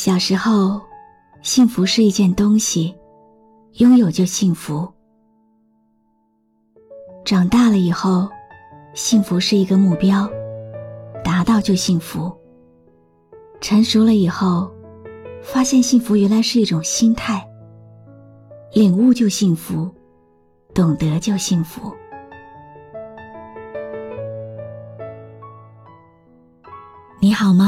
小时候，幸福是一件东西，拥有就幸福；长大了以后，幸福是一个目标，达到就幸福；成熟了以后，发现幸福原来是一种心态，领悟就幸福，懂得就幸福。你好吗？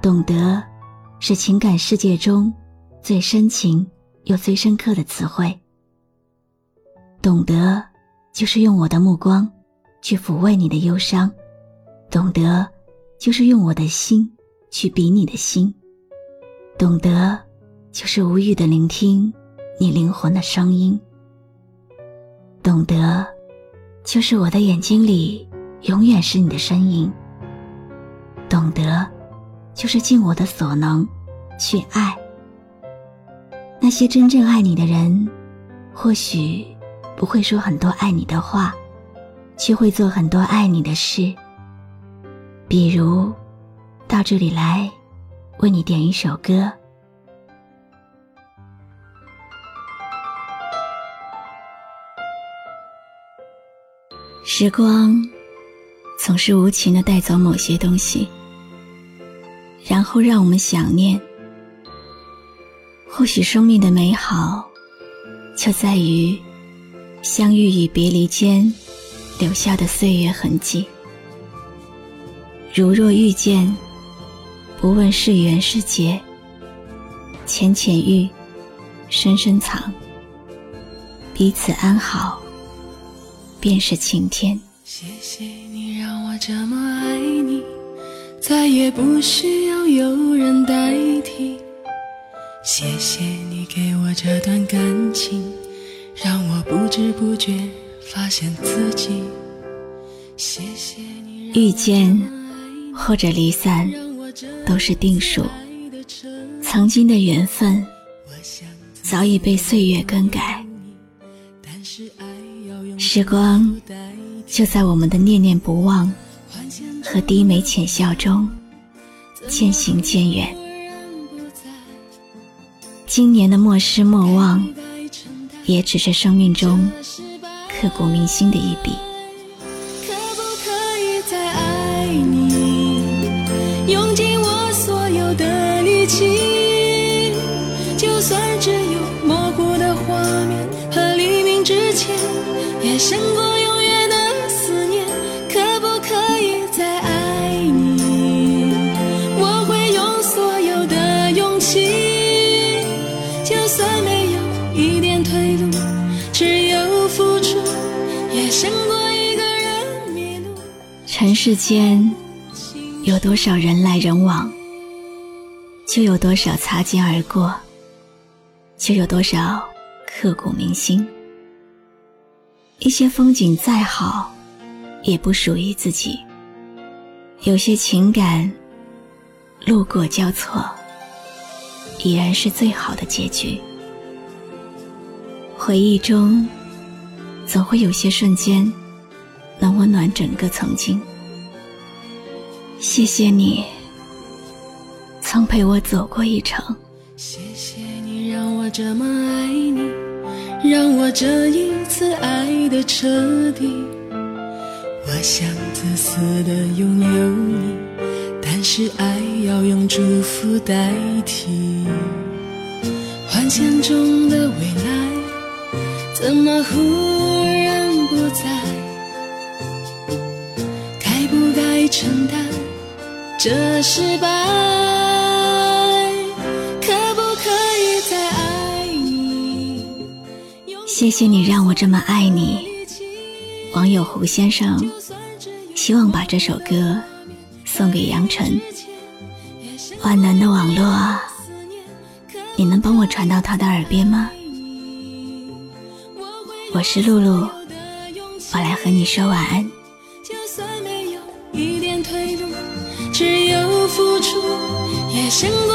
懂得，是情感世界中最深情又最深刻的词汇。懂得，就是用我的目光去抚慰你的忧伤；懂得，就是用我的心去比你的心；懂得，就是无语的聆听你灵魂的声音；懂得，就是我的眼睛里永远是你的身影；懂得。就是尽我的所能，去爱那些真正爱你的人。或许不会说很多爱你的话，却会做很多爱你的事。比如，到这里来，为你点一首歌。时光总是无情的带走某些东西。然后让我们想念。或许生命的美好，就在于相遇与别离间留下的岁月痕迹。如若遇见，不问是缘是劫，浅浅遇，深深藏，彼此安好，便是晴天。谢谢你让我这么爱你。再也不需要有人代替。谢谢你给我这段感情，让我不知不觉发现自己。谢谢你遇见或者离散都是定数，曾经的缘分早已被岁月更改。时光就在我们的念念不忘。和低眉浅笑中渐行渐远。今年的莫失莫忘，也只是生命中刻骨铭心的一笔。没有一点退路，只有付出，也胜过一个人迷路尘世间有多少人来人往，就有多少擦肩而过，就有多少刻骨铭心。一些风景再好，也不属于自己；有些情感路过交错，已然是最好的结局。回忆中，总会有些瞬间。能温暖整个曾经。谢谢你，曾陪我走过一程。谢谢你让我这么爱你，让我这一次爱的彻底。我想自私的拥有你，但但是爱要用祝福代替。幻想中的未来，怎么忽然不在？该不该承担这失败？可不可以再爱你？谢谢你让我这么爱你。网友胡先生希望把这首歌送给杨晨。万能的网络啊！你能帮我传到他的耳边吗？我是露露，我来和你说晚安。就算没有一点退路，只有付出，也胜过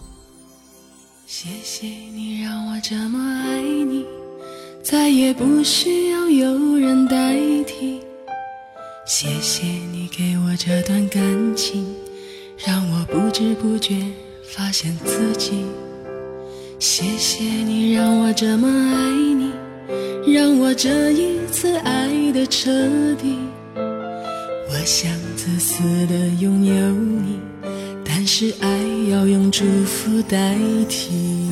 谢谢你让我这么爱你，再也不需要有人代替。谢谢你给我这段感情，让我不知不觉发现自己。谢谢你让我这么爱你，让我这一次爱的彻底。我想自私的拥有你。但是爱用祝福代替，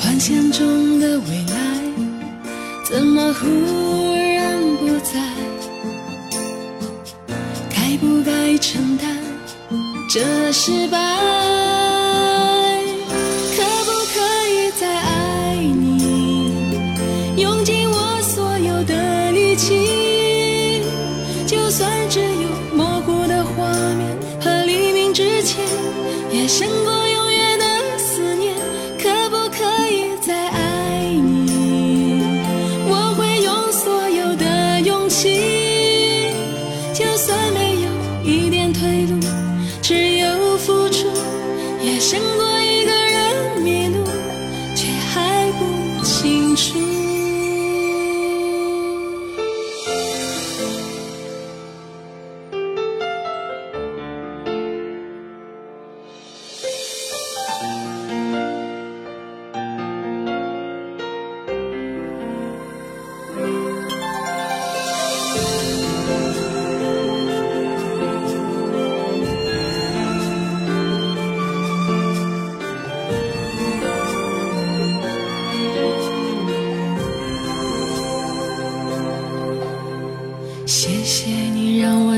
幻想中的未来怎么忽然不在？该不该承担这失败？就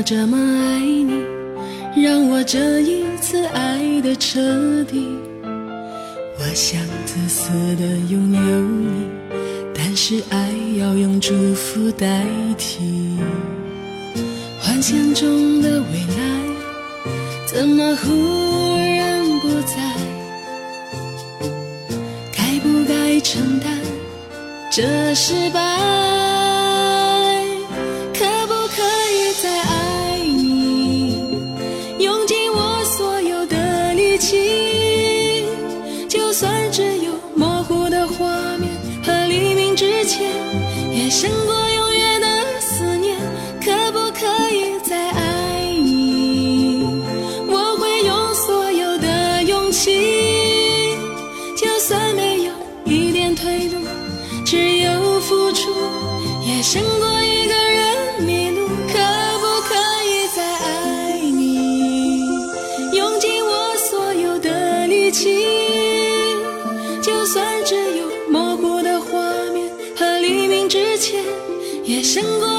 这么爱你，让我这一次爱的彻底。我想自私的拥有你，但是爱要用祝福代替。幻想中的未来，怎么忽然不在？该不该承担这失败？胜过永远的思念，可不可以再爱你？我会用所有的勇气，就算没有一点退路，只有付出，也胜过胜过